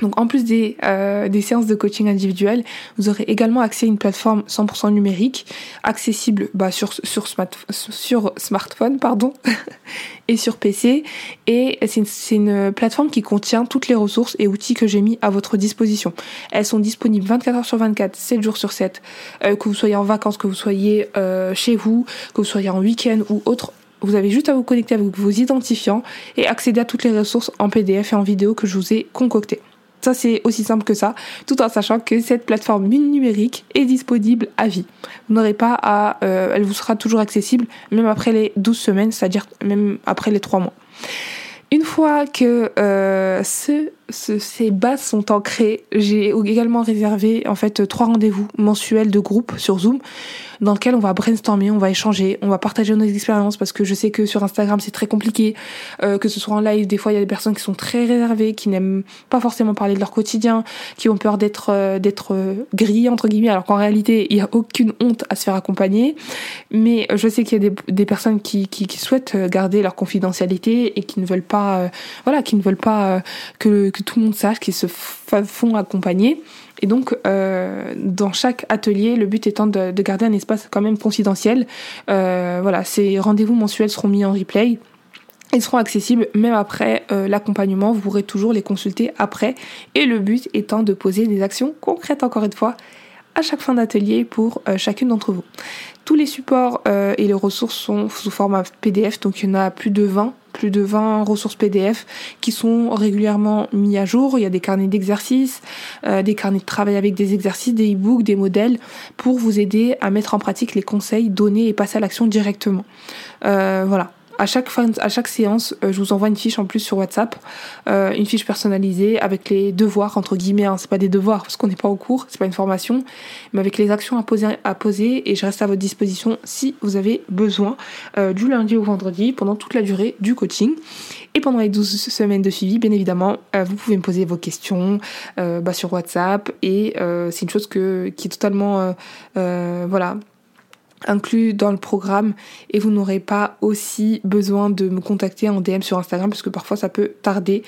Donc en plus des, euh, des séances de coaching individuelles, vous aurez également accès à une plateforme 100% numérique, accessible bah, sur, sur, sur smartphone pardon, et sur PC. Et c'est une, une, plateforme qui contient toutes les ressources et outils que j'ai mis à votre disposition. Elles sont disponibles 24 heures sur 24, 7 jours sur 7, euh, que vous soyez en vacances, que vous soyez euh, chez vous, que vous soyez en week-end ou autre. Vous avez juste à vous connecter avec vos identifiants et accéder à toutes les ressources en PDF et en vidéo que je vous ai concoctées. Ça, c'est aussi simple que ça, tout en sachant que cette plateforme numérique est disponible à vie. Vous n'aurez pas à... Euh, elle vous sera toujours accessible, même après les 12 semaines, c'est-à-dire même après les 3 mois. Une fois que euh, ces bases sont ancrées, j'ai également réservé en fait trois rendez-vous mensuels de groupe sur Zoom dans lequel on va brainstormer, on va échanger, on va partager nos expériences parce que je sais que sur Instagram c'est très compliqué, euh, que ce soit en live, des fois il y a des personnes qui sont très réservées, qui n'aiment pas forcément parler de leur quotidien, qui ont peur d'être euh, d'être euh, grillées entre guillemets, alors qu'en réalité il y a aucune honte à se faire accompagner. Mais je sais qu'il y a des, des personnes qui, qui, qui, souhaitent garder leur confidentialité et qui ne veulent pas, voilà, qui ne veulent pas que, que tout le monde sache qu'ils se font accompagner. Et donc, euh, dans chaque atelier, le but étant de, garder un espace quand même confidentiel. Euh, voilà, ces rendez-vous mensuels seront mis en replay. Ils seront accessibles même après euh, l'accompagnement. Vous pourrez toujours les consulter après. Et le but étant de poser des actions concrètes, encore une fois, à chaque fin d'atelier pour chacune d'entre vous. Tous les supports et les ressources sont sous format PDF, donc il y en a plus de 20 plus de 20 ressources PDF qui sont régulièrement mis à jour. Il y a des carnets d'exercices, euh, des carnets de travail avec des exercices, des e-books, des modèles pour vous aider à mettre en pratique les conseils donnés et passer à l'action directement. Euh, voilà. À chaque à chaque séance, euh, je vous envoie une fiche en plus sur WhatsApp, euh, une fiche personnalisée avec les devoirs entre guillemets. Hein, c'est pas des devoirs parce qu'on n'est pas au cours, c'est pas une formation, mais avec les actions à poser, à poser. Et je reste à votre disposition si vous avez besoin euh, du lundi au vendredi pendant toute la durée du coaching. Et pendant les 12 semaines de suivi, bien évidemment, vous pouvez me poser vos questions bah, sur WhatsApp. Et c'est une chose que, qui est totalement voilà inclus dans le programme et vous n'aurez pas aussi besoin de me contacter en DM sur Instagram parce que parfois ça peut tarder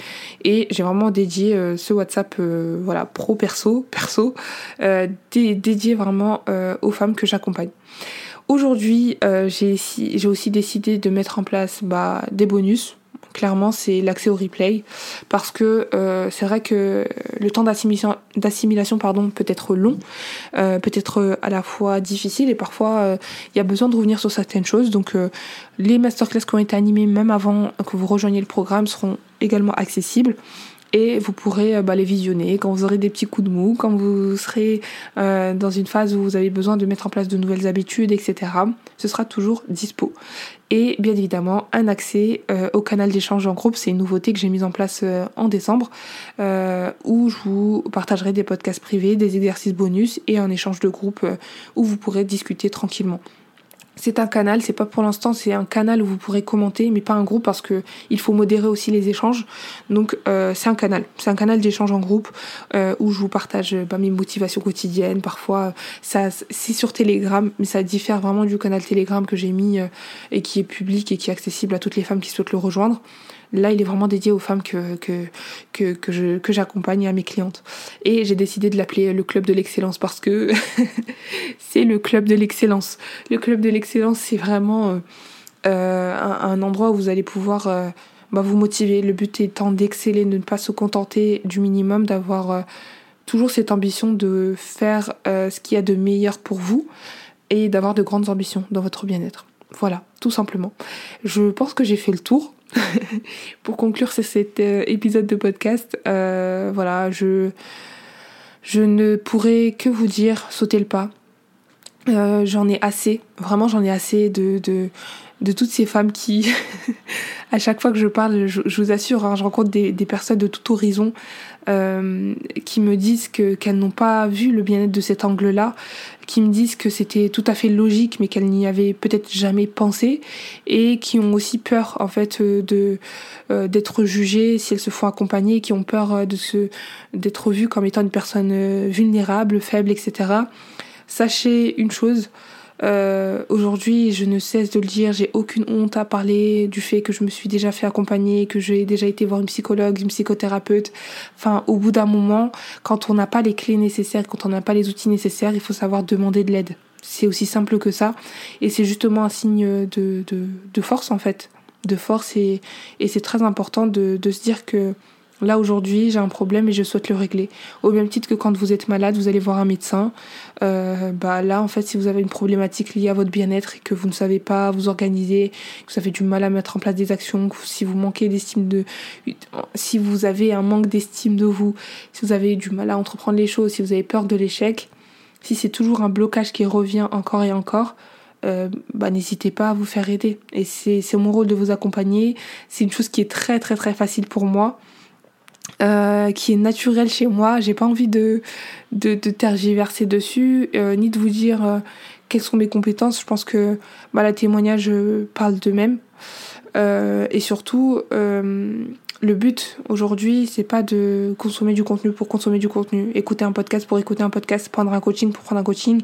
et j'ai vraiment dédié euh, ce WhatsApp euh, voilà pro perso perso euh, dédié vraiment aux femmes que j'accompagne. Aujourd'hui, j'ai aussi décidé de mettre en place bah, des bonus clairement, c'est l'accès au replay. Parce que euh, c'est vrai que le temps d'assimilation peut être long, euh, peut être à la fois difficile et parfois euh, il y a besoin de revenir sur certaines choses. Donc les masterclass qui ont été animés même avant que vous rejoigniez le programme seront également accessibles et vous pourrez bah, les visionner quand vous aurez des petits coups de mou, quand vous serez dans une phase où vous avez besoin de mettre en place de nouvelles habitudes, etc. Ce sera toujours dispo et bien évidemment un accès euh, au canal d'échange en groupe. C'est une nouveauté que j'ai mise en place euh, en décembre euh, où je vous partagerai des podcasts privés, des exercices bonus et un échange de groupe où vous pourrez discuter tranquillement. C'est un canal, c'est pas pour l'instant, c'est un canal où vous pourrez commenter, mais pas un groupe parce que il faut modérer aussi les échanges. Donc euh, c'est un canal, c'est un canal d'échange en groupe euh, où je vous partage bah, mes motivations quotidiennes. Parfois, ça c'est sur Telegram, mais ça diffère vraiment du canal Telegram que j'ai mis euh, et qui est public et qui est accessible à toutes les femmes qui souhaitent le rejoindre. Là, il est vraiment dédié aux femmes que, que, que, que, j'accompagne à mes clientes. Et j'ai décidé de l'appeler le club de l'excellence parce que c'est le club de l'excellence. Le club de l'excellence, c'est vraiment euh, euh, un, endroit où vous allez pouvoir euh, bah, vous motiver. Le but étant d'exceller, de ne pas se contenter du minimum, d'avoir toujours cette ambition de faire ce qu'il y a de meilleur pour vous et d'avoir de grandes ambitions dans votre bien-être. Voilà, tout simplement. Je pense que j'ai fait le tour. pour conclure cet euh, épisode de podcast, euh, voilà, je, ne pourrais que vous dire, sautez le pas. Euh, j'en ai assez, vraiment j'en ai assez de, de toutes ces femmes qui, à chaque fois que je parle, je, vous assure, hein, je rencontre des, personnes de tout horizon euh, qui me disent que qu'elles n'ont pas vu le bien-être de cet angle-là, qui me disent que c'était tout à fait logique, mais qu'elles n'y avaient peut-être jamais pensé, et qui ont aussi peur en fait de euh, d'être jugées si elles se font accompagner, qui ont peur de se d'être vues comme étant une personne vulnérable, faible, etc. Sachez une chose, euh, Aujourd'hui, je ne cesse de le dire, j'ai aucune honte à parler du fait que je me suis déjà fait accompagner, que j'ai déjà été voir une psychologue, une psychothérapeute. Enfin, au bout d'un moment, quand on n'a pas les clés nécessaires, quand on n'a pas les outils nécessaires, il faut savoir demander de l'aide. C'est aussi simple que ça. Et c'est justement un signe de, de, de, force, en fait. De force. Et, et c'est très important de, de se dire que Là aujourd'hui, j'ai un problème et je souhaite le régler. Au même titre que quand vous êtes malade, vous allez voir un médecin. Euh, bah là, en fait, si vous avez une problématique liée à votre bien-être et que vous ne savez pas vous organiser, que vous avez du mal à mettre en place des actions, si vous manquez d'estime de, si vous avez un manque d'estime de vous, si vous avez du mal à entreprendre les choses, si vous avez peur de l'échec, si c'est toujours un blocage qui revient encore et encore, euh, bah, n'hésitez pas à vous faire aider. Et c'est mon rôle de vous accompagner. C'est une chose qui est très très très facile pour moi. Euh, qui est naturel chez moi. J'ai pas envie de, de, de tergiverser dessus, euh, ni de vous dire euh, quelles sont mes compétences. Je pense que bah, la témoignage parle d'eux-mêmes. et surtout, le but aujourd'hui, c'est pas de consommer du contenu pour consommer du contenu, écouter un podcast pour écouter un podcast, prendre un coaching pour prendre un coaching.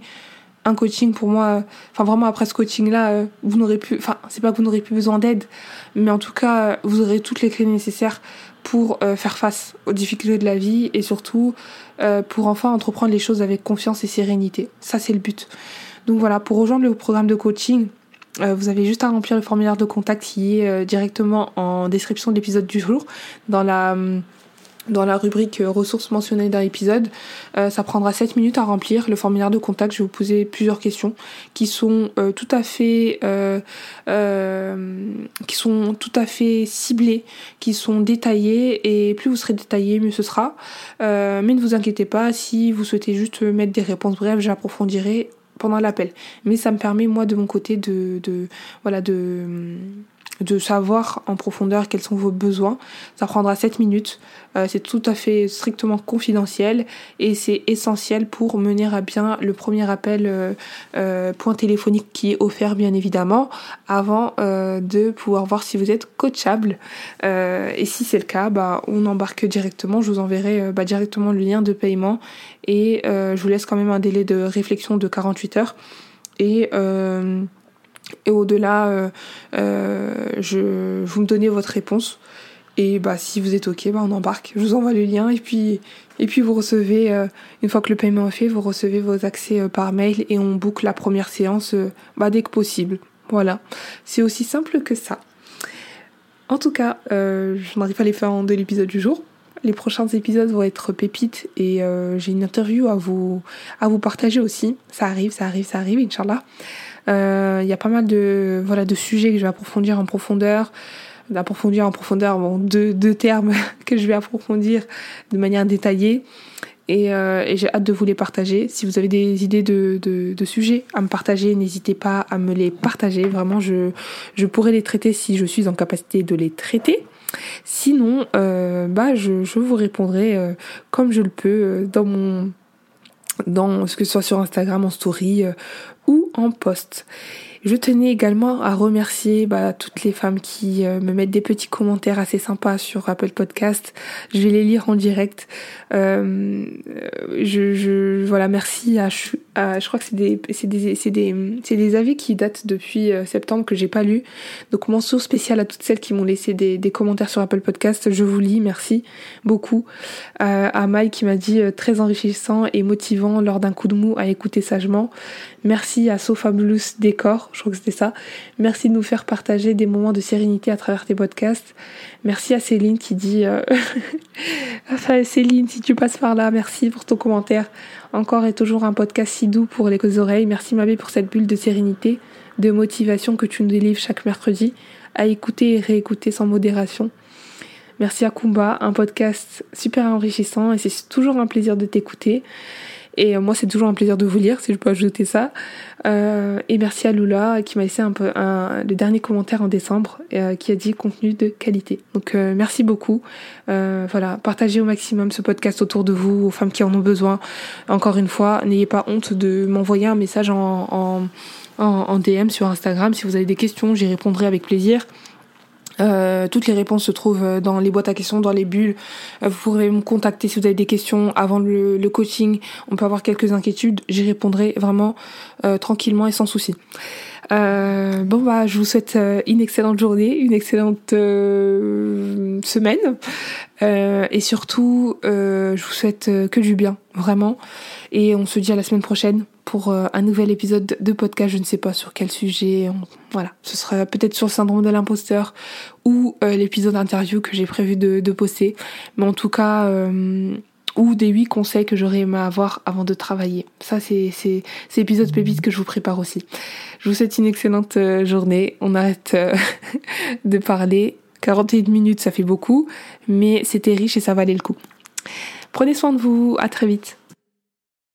Un coaching pour moi, enfin vraiment après ce coaching-là, vous n'aurez plus, enfin c'est pas que vous n'aurez plus besoin d'aide, mais en tout cas vous aurez toutes les clés nécessaires pour euh, faire face aux difficultés de la vie et surtout euh, pour enfin entreprendre les choses avec confiance et sérénité. Ça, c'est le but. Donc voilà, pour rejoindre le programme de coaching, euh, vous avez juste à remplir le formulaire de contact qui est directement en description de l'épisode du jour dans la hum, dans la rubrique euh, ressources mentionnées dans l'épisode. Euh, ça prendra 7 minutes à remplir le formulaire de contact. Je vais vous poser plusieurs questions qui sont euh, tout à fait qui sont tout à fait ciblées, qui sont détaillées et plus vous serez détaillé, mieux ce sera. mais ne vous inquiétez pas, si vous souhaitez juste mettre des réponses brèves, j'approfondirai pendant l'appel. Mais ça me permet moi de mon côté de, de voilà de de savoir en profondeur quels sont vos besoins. Ça prendra 7 minutes. Euh, c'est tout à fait strictement confidentiel et c'est essentiel pour mener à bien le premier appel euh, euh, point téléphonique qui est offert bien évidemment avant de pouvoir voir si vous êtes coachable. et si c'est le cas, bah, on embarque directement. Je vous enverrai bah, directement le lien de paiement et je vous laisse quand même un délai de réflexion de 48 heures. Et et au-delà, je, vous me donnez votre réponse. Et bah si vous êtes ok, bah on embarque. Je vous envoie le lien et puis et puis vous recevez euh, une fois que le paiement est fait, vous recevez vos accès euh, par mail et on boucle la première séance euh, bah, dès que possible. Voilà, c'est aussi simple que ça. En tout cas, je n'arrive pas les fins de l'épisode du jour. Les prochains épisodes vont être pépites et j'ai une interview à vous à vous partager aussi. Ça arrive, ça arrive, ça arrive, Inch'Allah. Il y a pas mal de voilà de sujets que je vais approfondir en profondeur d'approfondir en profondeur bon, deux, deux termes que je vais approfondir de manière détaillée. Et, euh, et j'ai hâte de vous les partager. Si vous avez des idées de, de, de sujets à me partager, n'hésitez pas à me les partager. Vraiment, je, je pourrais les traiter si je suis en capacité de les traiter. Sinon, euh, bah, je, je vous répondrai euh, comme je le peux euh, dans mon dans ce que ce soit sur Instagram en story euh, ou en post. Je tenais également à remercier bah, toutes les femmes qui euh, me mettent des petits commentaires assez sympas sur Apple Podcast. Je vais les lire en direct. Euh, je, je, voilà, merci à, je crois que c'est des, c'est des, c'est des, c'est des avis qui datent depuis euh, septembre que j'ai pas lu. Donc mention spéciale à toutes celles qui m'ont laissé des, des commentaires sur Apple Podcast. Je vous lis, merci beaucoup. Euh, à Mike qui m'a dit très enrichissant et motivant lors d'un coup de mou à écouter sagement. Merci à Sofabulous Décor, je crois que c'était ça. Merci de nous faire partager des moments de sérénité à travers tes podcasts. Merci à Céline qui dit euh... enfin Céline, si tu passes par là, merci pour ton commentaire. Encore et toujours un podcast si doux pour les oreilles. Merci Mabé pour cette bulle de sérénité, de motivation que tu nous délivres chaque mercredi à écouter et réécouter sans modération. Merci à Kumba, un podcast super enrichissant et c'est toujours un plaisir de t'écouter. Et euh, moi, c'est toujours un plaisir de vous lire, si je peux ajouter ça. Euh, et merci à Lula qui m'a laissé un peu un, le dernier commentaire en décembre, euh, qui a dit contenu de qualité. Donc euh, merci beaucoup. Euh, voilà, partagez au maximum ce podcast autour de vous, aux femmes qui en ont besoin. Encore une fois, n'ayez pas honte de m'envoyer un message en, en, en, en DM sur Instagram. Si vous avez des questions, j'y répondrai avec plaisir. Euh, toutes les réponses se trouvent euh, dans les boîtes à questions, dans les bulles. Euh, vous pourrez me contacter si vous avez des questions avant le, coaching. On peut avoir quelques inquiétudes. J'y répondrai vraiment euh, tranquillement et sans souci. Euh, bon bah, je vous souhaite une excellente journée, une excellente semaine, et surtout, je vous souhaite que du bien, vraiment. Et on se dit à la semaine prochaine pour euh, un nouvel épisode de podcast. Je ne sais pas sur quel sujet. Voilà, ce sera peut-être sur le syndrome de l'imposteur ou euh, l'épisode interview que j'ai prévu de, poster. Mais en tout cas, euh, ou des huit conseils que j'aurais aimé avoir avant de travailler. Ça, c'est épisode pépite que je vous prépare aussi. Je vous souhaite une excellente journée. On arrête de parler. 41 minutes, ça fait beaucoup, mais c'était riche et ça valait le coup. Prenez soin de vous. À très vite.